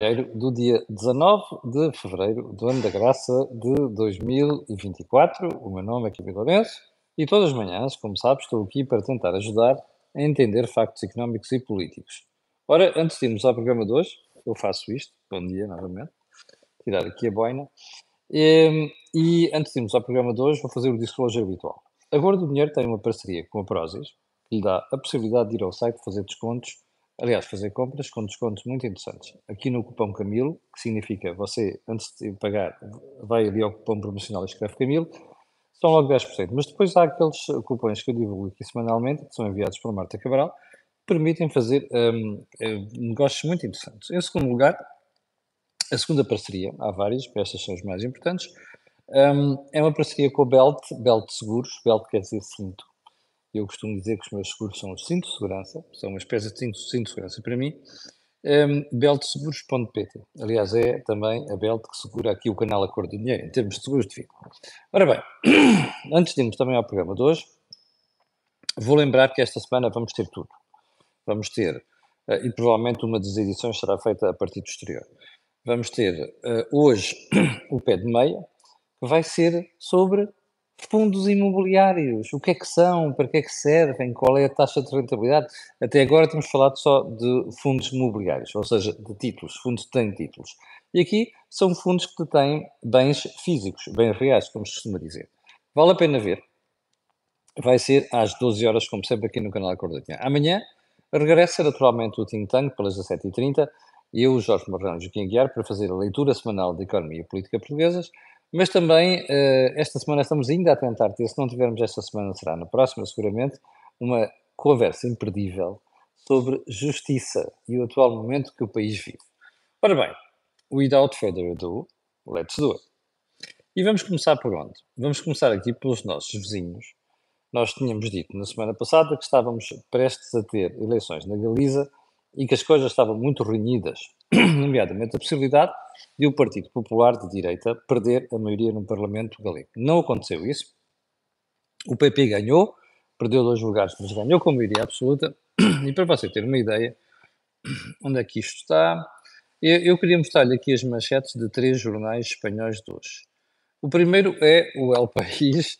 do dia 19 de fevereiro do ano da graça de 2024. O meu nome é Kevin Lourenço e todas as manhãs, como sabes, estou aqui para tentar ajudar a entender factos económicos e políticos. Ora, antes de irmos ao programa de hoje, eu faço isto. Bom dia, novamente. Tirar aqui a boina. E, e antes de irmos ao programa de hoje, vou fazer o disclosure habitual. A Gordo do Dinheiro tem uma parceria com a Prozis, que lhe dá a possibilidade de ir ao site fazer descontos aliás, fazer compras com descontos muito interessantes. Aqui no cupom Camilo, que significa você, antes de pagar, vai ali ao cupom promocional e escreve Camilo, são logo 10%. Mas depois há aqueles cupons que eu divulgo aqui semanalmente, que são enviados por Marta Cabral, que permitem fazer um, um, negócios muito interessantes. Em segundo lugar, a segunda parceria, há várias, estas são as mais importantes, um, é uma parceria com a Belt, Belt Seguros, Belt quer dizer cinto, eu costumo dizer que os meus seguros são os cintos de segurança, são uma espécie de cinto, cinto de segurança para mim. Um, beltseguros.pt. Aliás, é também a Belt que segura aqui o canal A Cor do Dinheiro, em termos de seguros de vida. Ora bem, antes de irmos também ao programa de hoje, vou lembrar que esta semana vamos ter tudo. Vamos ter, uh, e provavelmente uma das edições será feita a partir do exterior. Vamos ter uh, hoje o pé de meia, que vai ser sobre fundos imobiliários, o que é que são, para que é que servem, qual é a taxa de rentabilidade. Até agora temos falado só de fundos imobiliários, ou seja, de títulos, fundos que têm títulos. E aqui são fundos que têm bens físicos, bens reais, como se costuma dizer. Vale a pena ver. Vai ser às 12 horas, como sempre, aqui no canal Acordo Amanhã regressa naturalmente o Think Tank pelas 17h30 e eu, Jorge Marrão e Joaquim Guiar, para fazer a leitura semanal de Economia e Política Portuguesas mas também, uh, esta semana estamos ainda a tentar ter, se não tivermos esta semana, será na próxima, seguramente, uma conversa imperdível sobre justiça e o atual momento que o país vive. Ora bem, without further ado, let's do it. E vamos começar por onde? Vamos começar aqui pelos nossos vizinhos. Nós tínhamos dito na semana passada que estávamos prestes a ter eleições na Galiza e que as coisas estavam muito renhidas, nomeadamente a possibilidade de o Partido Popular de Direita perder a maioria no Parlamento galego. Não aconteceu isso. O PP ganhou, perdeu dois lugares, mas ganhou com maioria absoluta. E para você ter uma ideia, onde é que isto está? Eu, eu queria mostrar-lhe aqui as manchetes de três jornais espanhóis de hoje. O primeiro é o El País,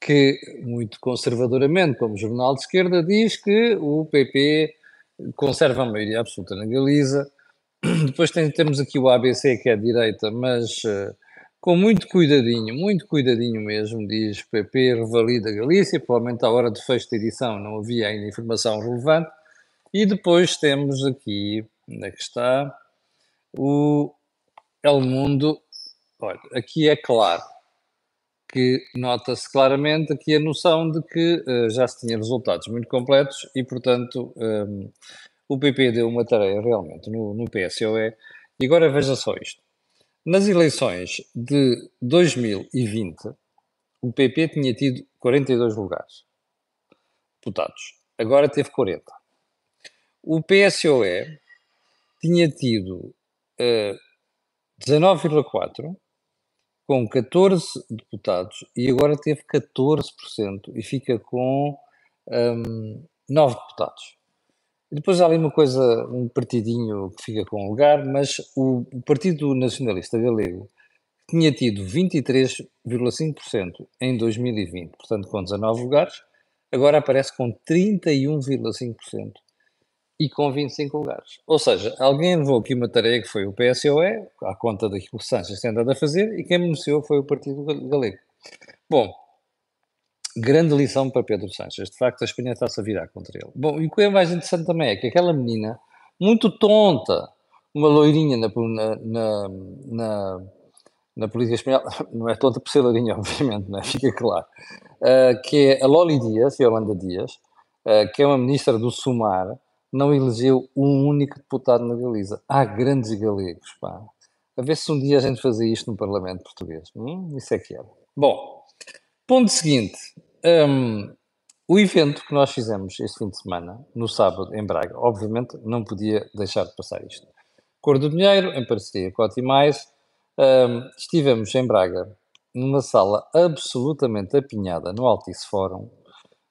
que, muito conservadoramente, como jornal de esquerda, diz que o PP conserva a maioria absoluta na Galiza. Depois tem, temos aqui o ABC, que é a direita, mas uh, com muito cuidadinho, muito cuidadinho mesmo, diz PP revalida Galícia, provavelmente à hora de fecho da edição não havia ainda informação relevante. E depois temos aqui, onde é que está, o El Mundo. Olha, aqui é claro que nota-se claramente aqui a noção de que uh, já se tinha resultados muito completos e, portanto, um, ehm, o PP deu uma tarefa realmente no, no PSOE. E agora veja só isto. Nas eleições de 2020, o PP tinha tido 42 lugares deputados. Agora teve 40. O PSOE tinha tido uh, eh, 19,4 com 14 deputados e agora teve 14% e fica com um, 9 deputados. Depois há ali uma coisa, um partidinho que fica com lugar, mas o, o Partido Nacionalista Galego tinha tido 23,5% em 2020, portanto com 19 lugares, agora aparece com 31,5% e com 25 lugares. Ou seja, alguém levou aqui uma tarefa que foi o PSOE, à conta daquilo que o Sanches tem andado a fazer, e quem beneficiou foi o Partido Galego. Bom, grande lição para Pedro Sanches. De facto, a Espanha está-se a virar contra ele. Bom, e o que é mais interessante também é que aquela menina, muito tonta, uma loirinha na, na, na, na política espanhola, não é tonta por ser loirinha, obviamente, não é? fica claro, uh, que é a Loli Dias, Yolanda Dias, uh, que é uma ministra do Sumar, não elegeu um único deputado na Galiza. Há grandes galegos, pá. A ver se um dia a gente fazia isto no Parlamento Português. Hum, isso é que era. Bom, ponto seguinte. Um, o evento que nós fizemos este fim de semana, no sábado, em Braga, obviamente não podia deixar de passar isto. Cor do Dinheiro, em parceria com a Timais, um, estivemos em Braga, numa sala absolutamente apinhada no Altice Fórum,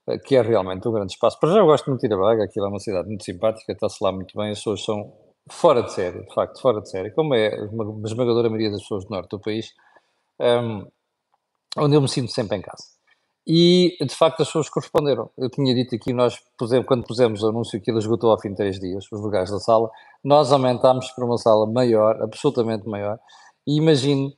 eh, que é realmente um grande espaço. Para já eu gosto muito de ir a Braga, aquilo é uma cidade muito simpática, está-se lá muito bem, as pessoas são fora de série, de facto, fora de série, como é a esmagadora maioria das pessoas do norte do país, um, onde eu me sinto sempre em casa. E, de facto, as pessoas corresponderam. Eu tinha dito aqui, nós pusemos, quando pusemos o anúncio que ele esgotou ao fim de três dias, os lugares da sala, nós aumentámos para uma sala maior, absolutamente maior, e imagino,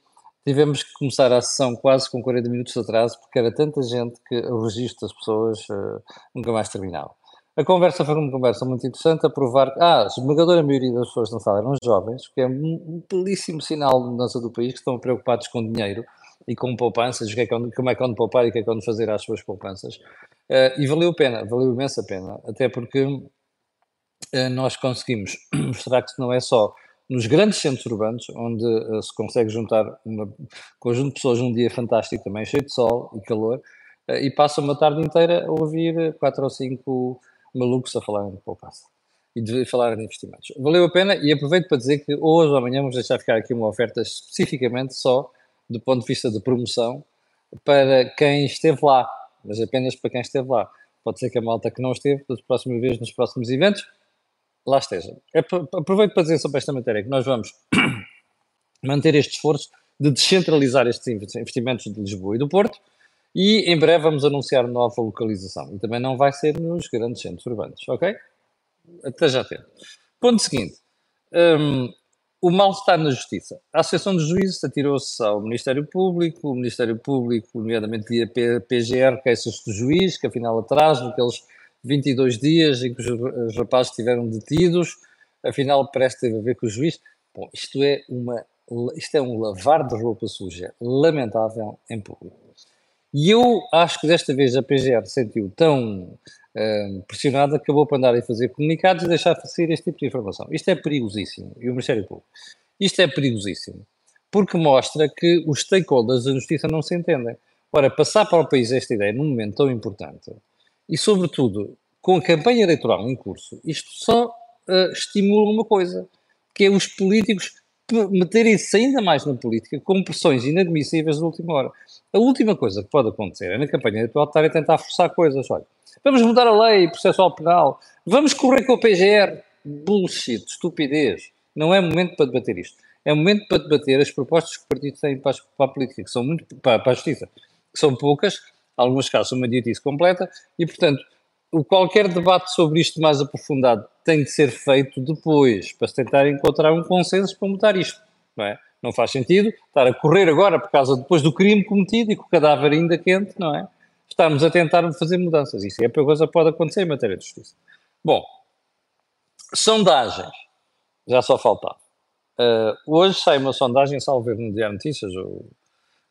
tivemos que começar a sessão quase com 40 minutos de atraso, porque era tanta gente que o registro das pessoas uh, nunca mais terminava. A conversa foi uma conversa muito interessante, a provar que ah, a esmagadora maioria das pessoas na sala eram jovens, que é um belíssimo sinal de mudança do país, que estão preocupados com dinheiro e com poupanças, que é como é que onde poupar e que é que onde fazer às suas poupanças. Uh, e valeu a pena, valeu imensa pena, até porque uh, nós conseguimos mostrar que não é só nos grandes centros urbanos, onde uh, se consegue juntar um conjunto de pessoas num dia fantástico também, cheio de sol e calor, e passam uma tarde inteira a ouvir quatro ou cinco malucos a falarem de poupança e de falar de investimentos. Valeu a pena e aproveito para dizer que hoje ou amanhã vamos deixar ficar aqui uma oferta especificamente só do ponto de vista de promoção para quem esteve lá, mas apenas para quem esteve lá. Pode ser que a malta que não esteve, das próximas vezes, nos próximos eventos, lá esteja. Aproveito para dizer sobre esta matéria que nós vamos manter este esforço de descentralizar estes investimentos de Lisboa e do Porto e em breve vamos anunciar nova localização. E também não vai ser nos grandes centros urbanos, ok? Até já ter. Ponto seguinte. Um, o mal-estar na justiça. A Associação de Juízes atirou-se ao Ministério Público, o Ministério Público, nomeadamente via PGR, queixas do juiz, que afinal atrás daqueles 22 dias em que os rapazes estiveram detidos, afinal parece ter a ver com o juiz. Bom, isto é, uma, isto é um lavar de roupa suja, lamentável em público. E eu acho que desta vez a PGR sentiu tão pressionada que acabou por andar a fazer comunicados e deixar sair este tipo de informação. Isto é perigosíssimo. E o Ministério Público. Isto é perigosíssimo. Porque mostra que os stakeholders da justiça não se entendem. Ora, passar para o país esta ideia num momento tão importante e, sobretudo, com a campanha eleitoral em curso, isto só uh, estimula uma coisa, que é os políticos meterem-se ainda mais na política com pressões inadmissíveis de última hora. A última coisa que pode acontecer é na campanha eleitoral estar a tentar forçar coisas. Olha, vamos mudar a lei processual penal, vamos correr com o PGR. Bullshit, estupidez. Não é momento para debater isto. É momento para debater as propostas que o partido tem para a, política, que são muito para, para a justiça, que são poucas, alguns casos uma idiotice completa, e portanto, o qualquer debate sobre isto mais aprofundado tem de ser feito depois, para se tentar encontrar um consenso para mudar isto, não é? Não faz sentido estar a correr agora por causa depois do crime cometido e com o cadáver ainda quente, não é? Estamos a tentar fazer mudanças. Isso é a coisa que pode acontecer em matéria de justiça. Bom, sondagens. Já só faltava. Uh, hoje sai uma sondagem, salvo ver no Diário Notícias, o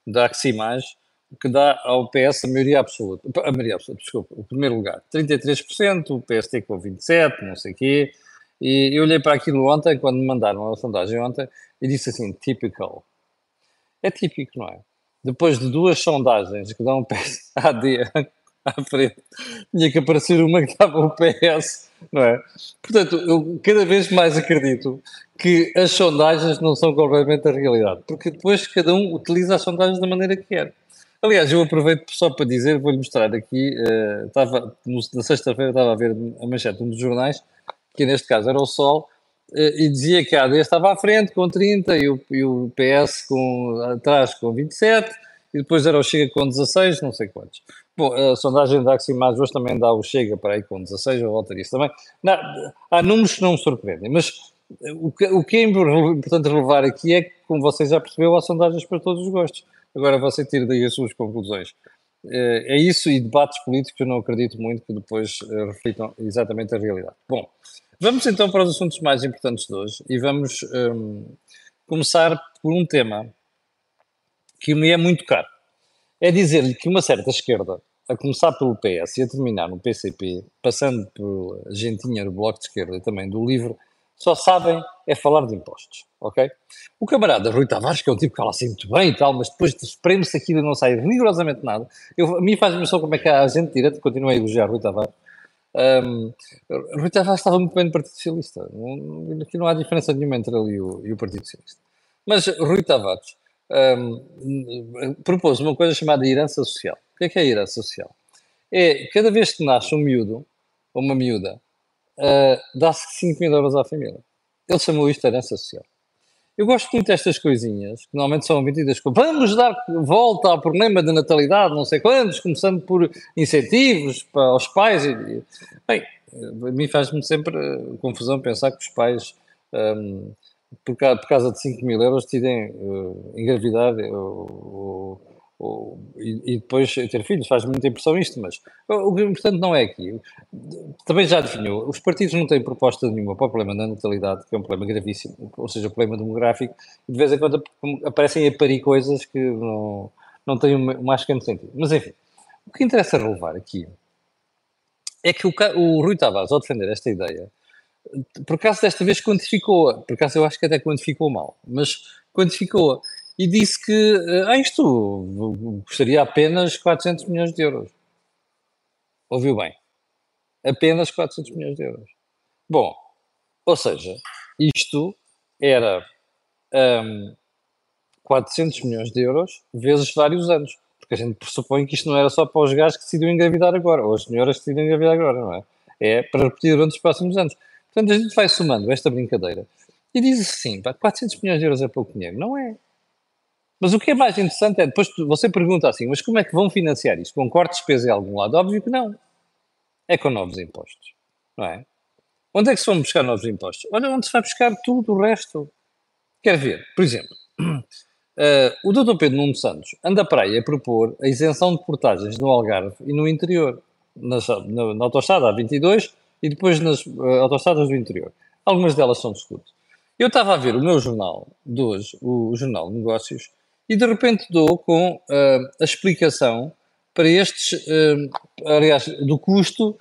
da Aximage, que dá ao PS a maioria absoluta. A maioria absoluta, desculpa, o primeiro lugar. 33%, o PST com 27%, não sei o quê. E eu olhei para aquilo ontem, quando me mandaram a sondagem ontem, e disse assim, typical. É típico, não é? Depois de duas sondagens que dão um PS AD à frente, tinha que aparecer uma que dava o PS, não é? Portanto, eu cada vez mais acredito que as sondagens não são completamente a realidade, porque depois cada um utiliza as sondagens da maneira que quer. Aliás, eu aproveito só para dizer, vou-lhe mostrar aqui, uh, estava, na sexta-feira estava a ver a manchete de um dos jornais, que neste caso era o Sol, e dizia que a AD estava à frente com 30 e o, e o PS com, atrás com 27 e depois era o Chega com 16, não sei quantos. Bom, a sondagem da Aximaz hoje também dá o Chega para aí com 16, eu volto a isso também. Não, há números que não me surpreendem, mas o que, o que é importante relevar aqui é que, como vocês já perceberam, há sondagens para todos os gostos. Agora você tira daí as suas conclusões. Eh, é isso e debates políticos eu não acredito muito que depois eh, reflitam exatamente a realidade. Bom, Vamos então para os assuntos mais importantes de hoje e vamos um, começar por um tema que me é muito caro. É dizer-lhe que uma certa esquerda, a começar pelo PS e a terminar no PCP, passando pela gentinha do Bloco de Esquerda e também do LIVRE, só sabem é falar de impostos, ok? O camarada Rui Tavares, que é um tipo que fala assim muito bem e tal, mas depois espreme-se aquilo e não sai rigorosamente nada. Eu, a mim faz-me só como é que a gente direita continua a elogiar Rui Tavares um, Rui Tavares estava muito bem no Partido Socialista. aqui não há diferença nenhuma entre ele e o, e o Partido Socialista. Mas Rui Tavares um, propôs uma coisa chamada herança social. O que é que é a herança social? É cada vez que nasce um miúdo ou uma miúda, uh, dá-se 5 mil euros à família. Ele chamou isto herança social. Eu gosto muito destas coisinhas, que normalmente são vendidas como vamos dar volta ao problema da natalidade, não sei quantos, começando por incentivos para os pais. E, bem, a mim faz-me sempre uh, confusão pensar que os pais, um, por, por, causa de 5 mil euros, decidem uh, engravidar ou, ou, e, depois ter filhos, faz muita impressão isto, mas o que importante não é aqui. Também já definiu, os partidos não têm proposta nenhuma para o problema da natalidade, que é um problema gravíssimo, ou seja, o problema demográfico, e de vez em quando aparecem a parir coisas que não, não têm mais pequeno sentido. Mas enfim, o que interessa relevar aqui é que o, o Rui Tavares, ao defender esta ideia, por acaso desta vez quantificou-a, por acaso eu acho que até quantificou mal, mas quantificou-a e disse que ah, isto custaria apenas 400 milhões de euros. Ouviu bem? Apenas 400 milhões de euros. Bom, ou seja, isto era um, 400 milhões de euros vezes vários anos. Porque a gente pressupõe que isto não era só para os gajos que decidiram engravidar agora, ou as senhoras que decidiram engravidar agora, não é? É para repetir durante os próximos anos. Portanto, a gente vai somando esta brincadeira e diz assim: pá, 400 milhões de euros é pouco dinheiro. Não é. Mas o que é mais interessante é depois você pergunta assim: mas como é que vão financiar isto? Com corte de despesa em algum lado? Óbvio que não. É com novos impostos. Não é? Onde é que se vão buscar novos impostos? Olha onde se vai buscar tudo o resto. Quer ver, por exemplo, uh, o Dr. Pedro Nuno Santos anda para aí a propor a isenção de portagens no Algarve e no interior, nas, na, na autostrada A22 e depois nas uh, autostradas do interior. Algumas delas são de escudo. Eu estava a ver o meu jornal de hoje, o, o Jornal de Negócios, e de repente dou com uh, a explicação para estes, uh, aliás, do custo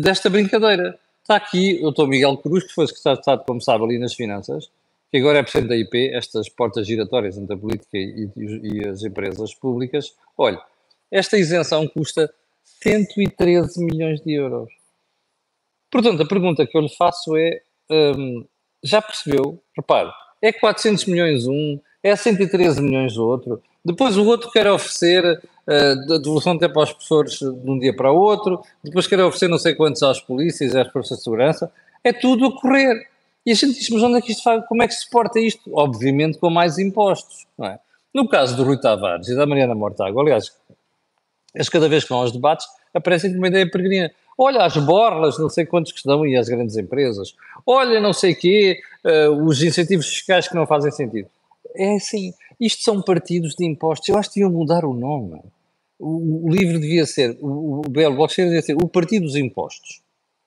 desta brincadeira. Está aqui o Dr. Miguel Cruz, que foi secretário de Estado, como sabe, ali nas finanças, que agora é presidente da IP, estas portas giratórias entre a política e, e, e as empresas públicas. Olha, esta isenção custa 113 milhões de euros. Portanto, a pergunta que eu lhe faço é: um, já percebeu? Repare, é 400 milhões um, é 113 milhões o outro. Depois o outro quer oferecer uh, devolução de tempo aos professores de um dia para o outro. Depois quer oferecer não sei quantos às polícias, às forças de segurança. É tudo a correr. E a gente diz, mas onde é que isto faz? Como é que se suporta isto? Obviamente com mais impostos, não é? No caso do Rui Tavares e da Mariana Mortágua, aliás, eles cada vez que vão aos debates aparecem com uma ideia peregrina. Olha as borlas, não sei quantos que estão e as grandes empresas. Olha não sei quê, uh, os incentivos fiscais que não fazem sentido. É assim, isto são partidos de impostos. Eu acho que deviam mudar o nome. O, o livro devia ser, o, o Belo Blockchain devia ser o Partido dos Impostos.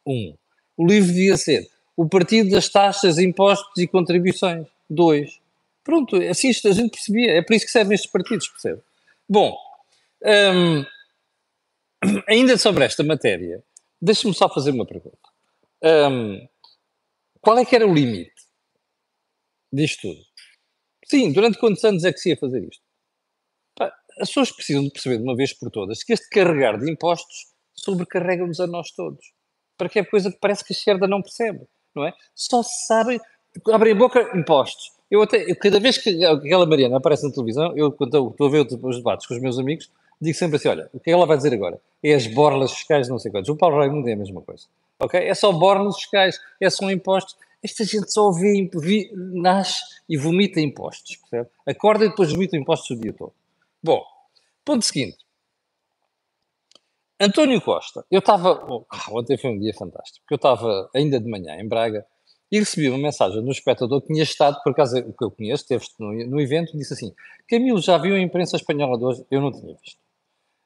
Um. O livro devia ser o Partido das Taxas, Impostos e Contribuições. Dois. Pronto, assim a gente percebia. É por isso que servem estes partidos, percebe? Bom, hum, ainda sobre esta matéria, deixe-me só fazer uma pergunta. Hum, qual é que era o limite disto tudo? Sim, durante quantos anos é que se ia fazer isto? Pá, as pessoas precisam de perceber de uma vez por todas que este carregar de impostos sobrecarrega-nos a nós todos. Para que é coisa que parece que a esquerda não percebe, não é? Só sabem, abrem boca, impostos. Eu até, eu, cada vez que aquela Mariana aparece na televisão, eu quando estou a ver os debates com os meus amigos, digo sempre assim, olha, o que ela vai dizer agora? É as borlas fiscais não sei quantos. O Paulo Raimundo é a mesma coisa. Ok? É só borlas fiscais, é só impostos. Esta gente só vê, vê, nasce e vomita impostos, percebe? Acorda e depois vomita impostos o dia todo. Bom, ponto seguinte. António Costa, eu estava. Oh, ontem foi um dia fantástico, porque eu estava ainda de manhã em Braga e recebi uma mensagem do espectador que tinha estado, por acaso, o que eu conheço, esteve no, no evento, e disse assim: Camilo, já viu a imprensa espanhola de hoje? Eu não tinha visto.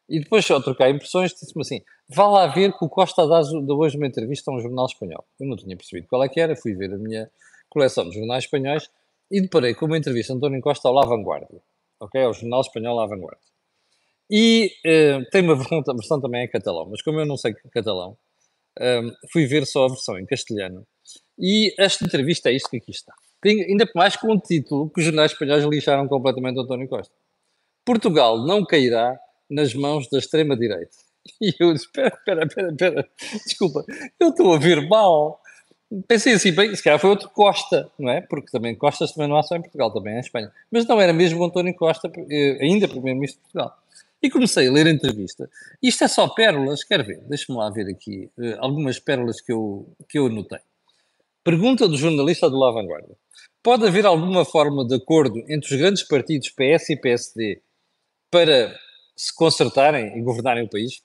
E depois, só trocar impressões, disse-me assim: vá lá ver que o Costa dá hoje uma entrevista a um jornal espanhol. Eu não tinha percebido qual é que era, fui ver a minha coleção de jornais espanhóis e deparei com uma entrevista de António Costa ao La Vanguardia, ok? Ao jornal espanhol La Vanguardia. E uh, tem uma versão, versão também em catalão, mas como eu não sei catalão, um, fui ver só a versão em castelhano. E esta entrevista é isto que aqui está. Tem, ainda mais com um título que os jornais espanhóis lixaram completamente António Costa. Portugal não cairá nas mãos da extrema-direita. E eu disse: espera, espera, espera, espera, desculpa, eu estou a ver mal. Pensei assim, bem, se calhar foi outro Costa, não é? Porque também Costas também não há só em Portugal, também é em Espanha. Mas não era mesmo António Costa, eh, ainda Primeiro-Ministro de Portugal. E comecei a ler a entrevista. Isto é só pérolas, quero ver, deixa-me lá ver aqui uh, algumas pérolas que eu, que eu anotei. Pergunta do jornalista do La Vanguardia. Pode haver alguma forma de acordo entre os grandes partidos PS e PSD para se consertarem e governarem o país?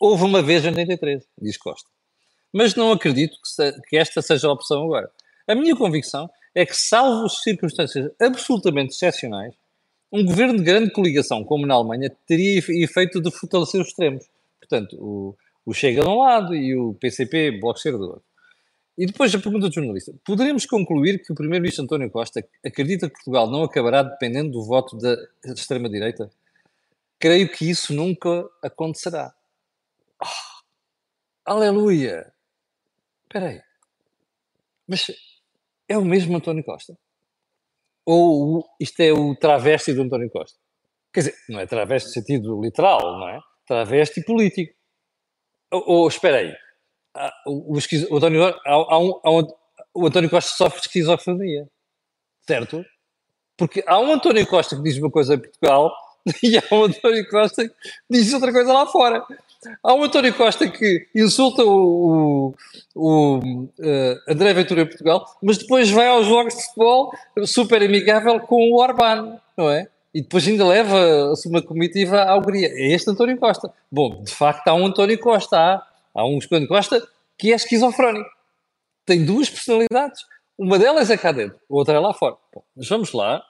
Houve uma vez em 83, diz Costa. Mas não acredito que, se, que esta seja a opção agora. A minha convicção é que, salvo circunstâncias absolutamente excepcionais, um governo de grande coligação, como na Alemanha, teria efeito de fortalecer os extremos. Portanto, o, o Chega de um lado e o PCP, Bloco Esquerdo do outro. E depois a pergunta do jornalista. Poderíamos concluir que o primeiro-ministro António Costa acredita que Portugal não acabará dependendo do voto da extrema-direita? Creio que isso nunca acontecerá. Oh, aleluia! Espera aí. Mas é o mesmo António Costa? Ou isto é o travesti do António Costa? Quer dizer, não é travesti no sentido literal, não é? Travesti político. Ou, ou espera aí. O, o, o, António, há, há um, há um, o António Costa sofre de esquizofrenia. Certo? Porque há um António Costa que diz uma coisa em Portugal e há um António Costa que diz outra coisa lá fora. Há um António Costa que insulta o, o, o uh, André Ventura em Portugal, mas depois vai aos jogos de futebol super amigável com o Orbán, não é? E depois ainda leva-se uma comitiva à Hungria. É este António Costa. Bom, de facto há um António Costa, há, há um António Costa que é esquizofrénico. Tem duas personalidades. Uma delas é cá dentro, a outra é lá fora. Bom, mas vamos lá,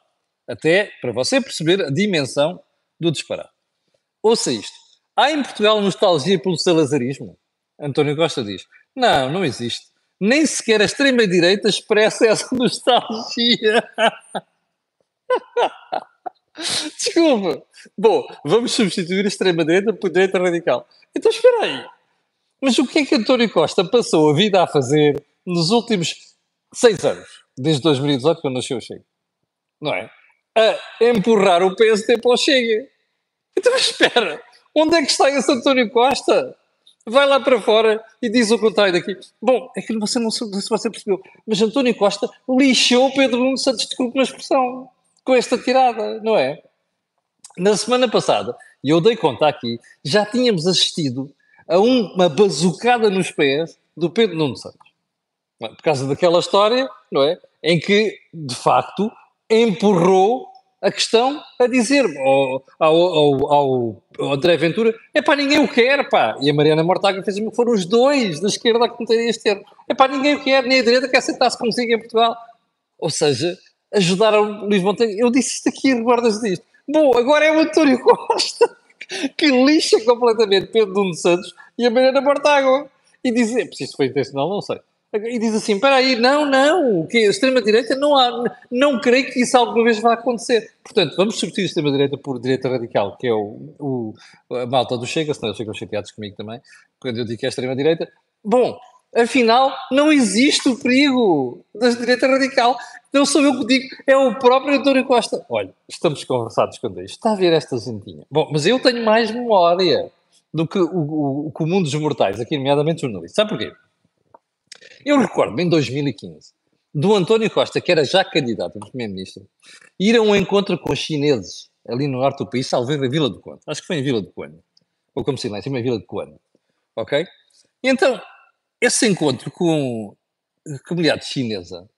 até para você perceber a dimensão do disparar. Ouça isto. Há em Portugal nostalgia pelo salazarismo? António Costa diz: Não, não existe. Nem sequer a extrema-direita expressa essa nostalgia. Desculpa. Bom, vamos substituir a extrema-direita por direita radical. Então espera aí. Mas o que é que António Costa passou a vida a fazer nos últimos seis anos? Desde 2018, quando nasceu o Chega. Não é? A empurrar o PSD para o Chega. Então espera. Onde é que está esse António Costa? Vai lá para fora e diz o contrário daqui. Bom, é que você não se você percebeu, mas António Costa lixou Pedro Nuno Santos, desculpe uma expressão, com esta tirada, não é? Na semana passada, e eu dei conta aqui, já tínhamos assistido a uma bazucada nos pés do Pedro Nuno Santos. Por causa daquela história, não é? Em que, de facto, empurrou a questão a dizer ao, ao, ao, ao André Ventura: é pá, ninguém o quer, pá. E a Mariana Mortágua fez que foram os dois da esquerda a cometerem este termo. É pá, ninguém o quer, nem a direita quer sentar-se consigo em Portugal. Ou seja, ajudar o Luís Montenegro. Eu disse isto aqui, recordas disto. Bom, agora é o António Costa que lixa completamente Pedro Nuno Santos e a Mariana Mortágua. E diz: é, se isto foi intencional, não sei. E diz assim: espera aí, não, não, que a extrema-direita não há, não creio que isso alguma vez vá acontecer. Portanto, vamos substituir a extrema-direita por direita radical, que é o, o, a malta do Chega, senão eles ficam chateados comigo também, quando eu digo que é extrema-direita. Bom, afinal, não existe o perigo da direita radical. Não sou eu que digo, é o próprio António Costa. Olha, estamos conversados com isto. Está a ver esta gentinha. Bom, mas eu tenho mais memória do que o, o, o comum dos mortais, aqui nomeadamente jornalistas. Sabe porquê? Eu recordo, em 2015, do António Costa, que era já candidato a primeiro-ministro, ir a um encontro com chineses ali no norte do país, salvo a Vila do Conde. Acho que foi em Vila do Conde. Ou como se diz, em Vila do Conde. Ok? Então, esse encontro com a comunidade chinesa,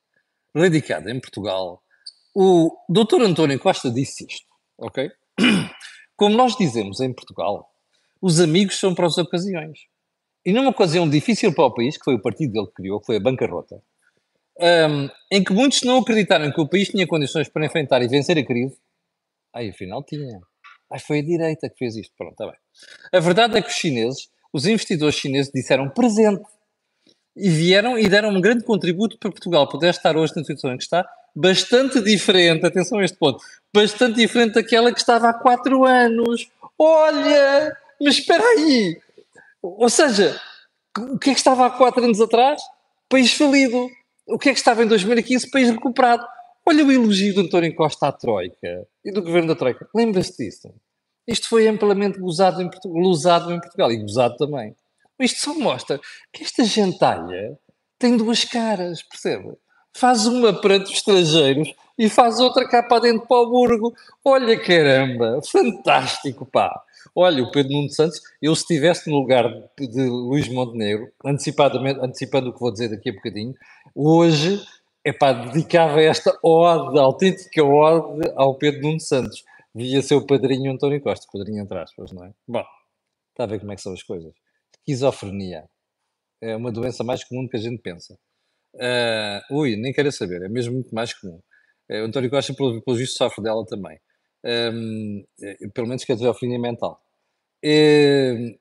radicada em Portugal, o doutor António Costa disse isto, ok? Como nós dizemos em Portugal, os amigos são para as ocasiões. E numa ocasião difícil para o país, que foi o partido dele que criou, que foi a bancarrota, um, em que muitos não acreditaram que o país tinha condições para enfrentar e vencer a crise, aí afinal tinha. Aí foi a direita que fez isto. Pronto, está bem. A verdade é que os chineses, os investidores chineses, disseram presente. E vieram e deram um grande contributo para Portugal poder estar hoje na situação em que está, bastante diferente, atenção a este ponto, bastante diferente daquela que estava há quatro anos. Olha, mas espera aí, ou seja, o que é que estava há quatro anos atrás? País falido. O que é que estava em 2015? País recuperado. Olha o elogio do António Costa à Troika e do governo da Troika. Lembra-se disso? Isto foi amplamente gozado em, gozado em Portugal e gozado também. Isto só mostra que esta gentalha tem duas caras, percebe? Faz uma os estrangeiros e faz outra cá para dentro para o Burgo. Olha caramba, fantástico, pá. Olha, o Pedro Nuno Santos, eu se estivesse no lugar de, de Luís Montenegro, antecipadamente, antecipando o que vou dizer daqui a bocadinho, Hoje, é pá, dedicava esta ode, autêntica ode ao Pedro Nuno Santos. Via seu padrinho António Costa, padrinho entre aspas, não é? Bom, está a ver como é que são as coisas. Esquizofrenia é uma doença mais comum do que a gente pensa. Uh, ui, nem quero saber, é mesmo muito mais comum. Uh, o António Costa, pelo, pelo visto, sofre dela também. Um, uh, pelo menos esquizofrenia mental. Uh,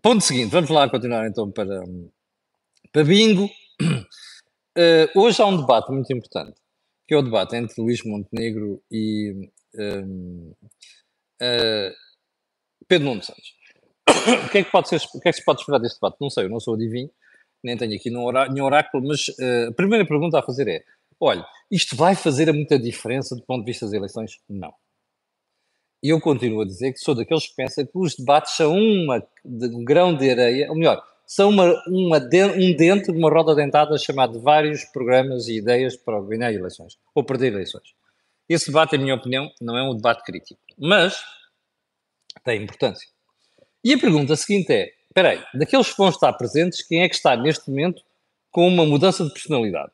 ponto seguinte, vamos lá continuar então para, para bingo. Uh, hoje há um debate muito importante, que é o debate entre Luís Montenegro e uh, Pedro Nuno Santos. o, que é que pode ser, o que é que se pode esperar deste debate? Não sei, eu não sou adivinho, nem tenho aqui nenhum oráculo, mas uh, a primeira pergunta a fazer é: olha, isto vai fazer muita diferença do ponto de vista das eleições? Não. E eu continuo a dizer que sou daqueles que pensam que os debates são uma, de, um grão de areia, ou melhor, são uma, uma de, um dentro de uma roda dentada chamada vários programas e ideias para ganhar eleições ou perder eleições. Esse debate, em minha opinião, não é um debate crítico, mas tem importância. E a pergunta seguinte é: espera aí, daqueles que vão estar presentes, quem é que está neste momento com uma mudança de personalidade?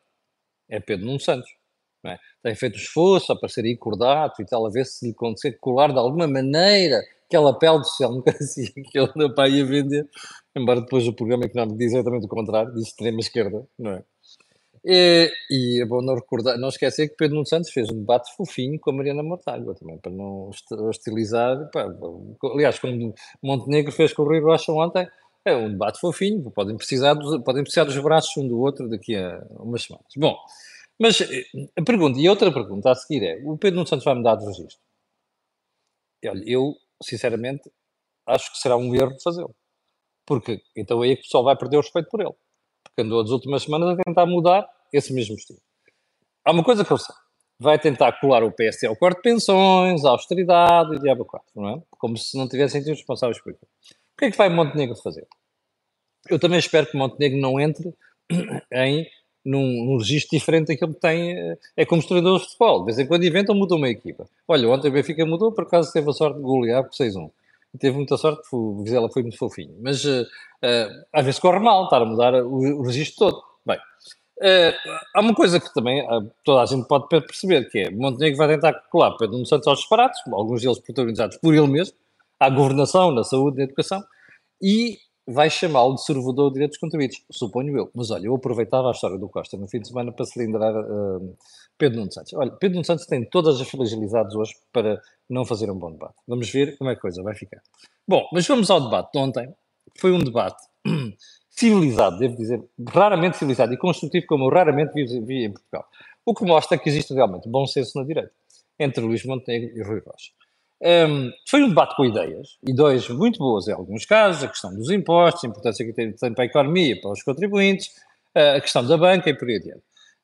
É Pedro Nuno Santos. É? Tem feito esforço a aparecer aí cordato e tal, a ver se lhe consegue colar de alguma maneira aquela pele de social-democracia que ele aí a vender, embora depois o programa económico diz exatamente o contrário, de extrema esquerda, não é? E, e é bom não recordar, não esquecer que Pedro Nuno Santos fez um debate fofinho com a Mariana Mortágua também, para não hostilizar. Pá, aliás, como Montenegro fez com o Rui Rocha ontem, é um debate fofinho, podem precisar, dos, podem precisar dos braços um do outro daqui a umas semanas. Bom, mas eh, a pergunta, e outra pergunta a seguir é: o Pedro Nuno Santos vai mudar de registro? Olha, eu sinceramente, acho que será um erro fazê-lo. Porque então aí é que o pessoal vai perder o respeito por ele. Porque andou as últimas semanas a tentar mudar esse mesmo estilo. Há uma coisa que eu sei. Vai tentar colar o PSD ao corte de pensões, à austeridade e diabo 4, não é? Como se não tivessem sido responsáveis por isso. O que é que vai Montenegro fazer? Eu também espero que Montenegro não entre em num, num registro diferente daquilo que tem. Eh, é como os treinadores de futebol. De vez em quando inventam, mudam uma equipa. Olha, ontem o Benfica mudou, por acaso teve a sorte de golear por 6-1. Teve muita sorte, o Vizela foi muito fofinho. Mas uh, às vezes corre mal estar a mudar o, o registro todo. Bem, uh, há uma coisa que também toda a gente pode perceber, que é Montenegro vai tentar colar Pedro Nuno Santos aos disparados, alguns deles protagonizados por ele mesmo, à governação, na saúde, na educação, e vai chamá-lo de servidor de direitos contribuídos, suponho eu. Mas olha, eu aproveitava a história do Costa no fim de semana para cilindrar uh, Pedro Nuno Santos. Olha, Pedro Nuno Santos tem todas as fragilidades hoje para não fazer um bom debate. Vamos ver como é que a coisa vai ficar. Bom, mas vamos ao debate de ontem. Foi um debate civilizado, devo dizer, raramente civilizado e construtivo, como eu raramente vi, vi em Portugal. O que mostra que existe realmente bom senso na direita, entre Luís Montenegro e Rui Rocha. Um, foi um debate com ideias, e dois muito boas em alguns casos, a questão dos impostos, a importância que tem, tem para a economia, para os contribuintes, a questão da banca e por aí adiante.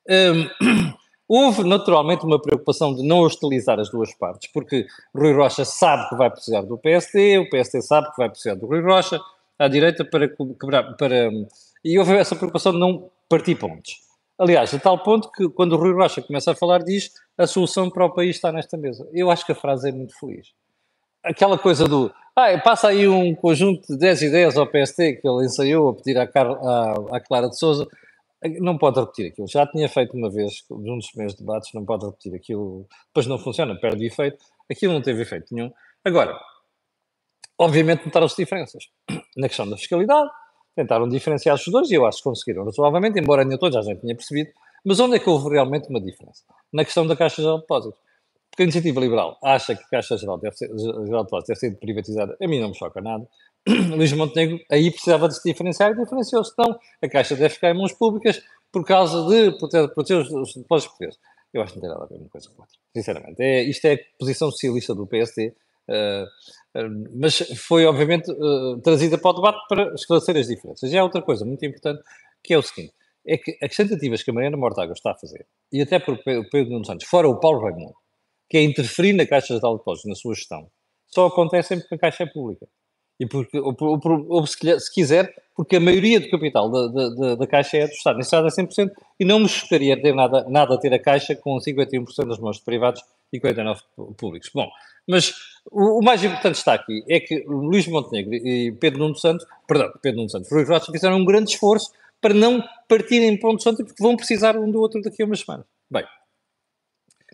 Um, houve naturalmente uma preocupação de não hostilizar as duas partes, porque Rui Rocha sabe que vai precisar do PSD, o PSD sabe que vai precisar do Rui Rocha, à direita para quebrar, para, e houve essa preocupação de não partir pontos. Aliás, a tal ponto que quando o Rui Rocha começa a falar diz a solução para o país está nesta mesa. Eu acho que a frase é muito feliz. Aquela coisa do ah, passa aí um conjunto de 10 ideias ao PST que ele ensaiou a pedir à, Car à, à Clara de Souza, não pode repetir aquilo. Já tinha feito uma vez, num dos primeiros debates, não pode repetir aquilo, depois não funciona, perde efeito. Aquilo não teve efeito nenhum. Agora, obviamente notaram-se diferenças na questão da fiscalidade, tentaram diferenciar os dois e eu acho que conseguiram razoavelmente, embora nem todos já já tinha percebido. Mas onde é que houve realmente uma diferença? Na questão da Caixa Geral de Depósitos. Porque a Iniciativa Liberal acha que a Caixa Geral, deve ser, Geral de Depósitos deve ser privatizada, a mim não me choca nada. Luís Montenegro aí precisava de se diferenciar e diferenciou-se. Então, a Caixa deve ficar em mãos públicas por causa de proteger, proteger os, os depósitos portugueses. Eu acho que não tem nada a ver uma coisa com outra, sinceramente. É, isto é a posição socialista do PSD, uh, mas foi, obviamente, uh, trazida para o debate para esclarecer as diferenças. E há outra coisa muito importante, que é o seguinte, é que as tentativas que a Mariana Mortágua está a fazer, e até por Pedro Nuno Santos, fora o Paulo Raimundo, que é interferir na Caixa de Depósitos, na sua gestão, só acontecem porque a Caixa é pública. E porque, ou, ou, ou se, quiser, porque a maioria do capital da, da, da Caixa é do Estado. Nesse Estado é 100%, e não me chocaria ter nada, nada a ter a Caixa com 51% das mãos privados e 49% públicos. Bom, mas o, o, mais importante está aqui é que Luís Montenegro e Pedro Nuno Santos, perdão, Pedro Nuno Santos, Rui fizeram um grande esforço para não partirem pontos ontem, porque vão precisar um do outro daqui a umas semanas. Bem,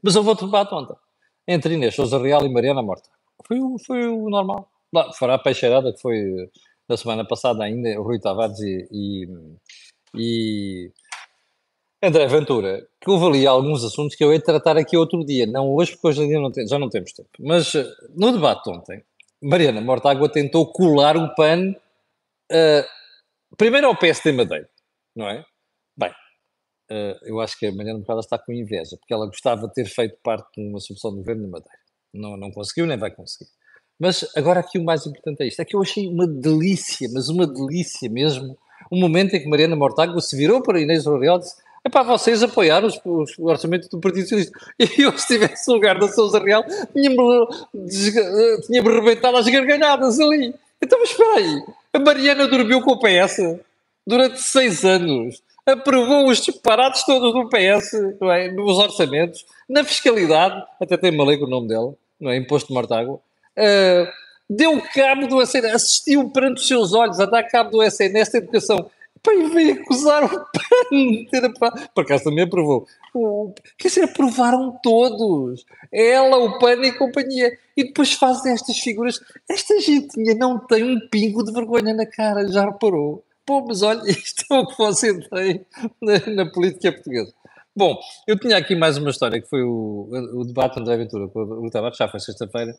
mas houve outro debate ontem, entre Inês Sousa Real e Mariana Morta. Foi, o- foi o normal. Lá, Fora a peixeirada que foi da semana passada ainda, Rui Tavares e, e, e André Ventura, que houve ali alguns assuntos que eu ia tratar aqui outro dia, não hoje, porque hoje dia não tem- já não temos tempo. Mas eh, no debate de ontem, Mariana Mortágua tentou colar o pano eh, primeiro ao PSD Madeira, não é? Bem, eh, eu acho que a Mariana Mortágua está com inveja, porque ela gostava de ter feito parte de uma solução de governo na Madeira. Não, não conseguiu, nem vai conseguir. Mas agora aqui o mais importante é isto, é que eu achei uma delícia, mas uma delícia mesmo, o momento em que Mariana Mortágua se virou para Inês Aurel e disse é para vocês apoiar os, o orçamento do Partido Socialista. E eu, se tivesse lugar da Sousa Real, tinha-me desga- tinha-me rebentado as gargalhadas ali. Então, mas espera aí, a Mariana dormiu com o PS durante seis anos, aprovou os disparates todos do PS, não é? nos orçamentos, na fiscalidade, até tem mal o nome dela, não é? Imposto de Mortágua, ah, deu cabo do SNS, assistiu perante os seus olhos a dar cabo do SNS da educação. E veio acusar o PAN de ter aprovado. Por acaso também aprovou. Quer dizer, aprovaram todos. Ela, o PAN e companhia. E depois fazem estas figuras. Esta gentinha não tem um pingo de vergonha na cara, já reparou? Pô, mas olha, isto é o que você tem na, na política portuguesa. Bom, eu tinha aqui mais uma história que foi o, o debate André Ventura com o Tavares, já foi sexta-feira,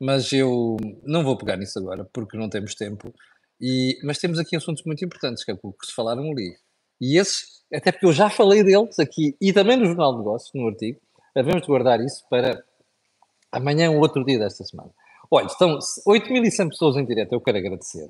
mas eu não vou pegar nisso agora porque não temos tempo. E, mas temos aqui assuntos muito importantes que é que se falaram ali. E esses, até porque eu já falei deles aqui e também no Jornal de Negócios, no artigo, devemos guardar isso para amanhã, um outro dia desta semana. Olha, estão 8.100 pessoas em direto, eu quero agradecer.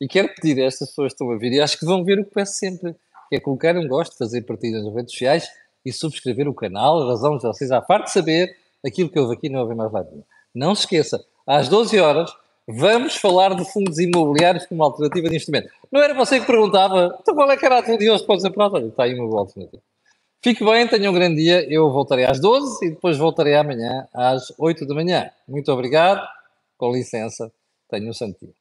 E quero pedir a estas pessoas que estão a vir, e acho que vão ver o que peço sempre, que é colocar um gosto, fazer partidas nas redes sociais e subscrever o canal. A razão de vocês, à parte de saber aquilo que houve aqui, não houve mais nenhum. Não se esqueça, às 12 horas, vamos falar de fundos imobiliários como alternativa de investimento. Não era você que perguntava, então qual é que era a de hoje? Pode dizer, pronto, está aí uma boa alternativa. Fique bem, tenha um grande dia. Eu voltarei às 12 e depois voltarei amanhã às 8 da manhã. Muito obrigado, com licença, tenha um santo dia.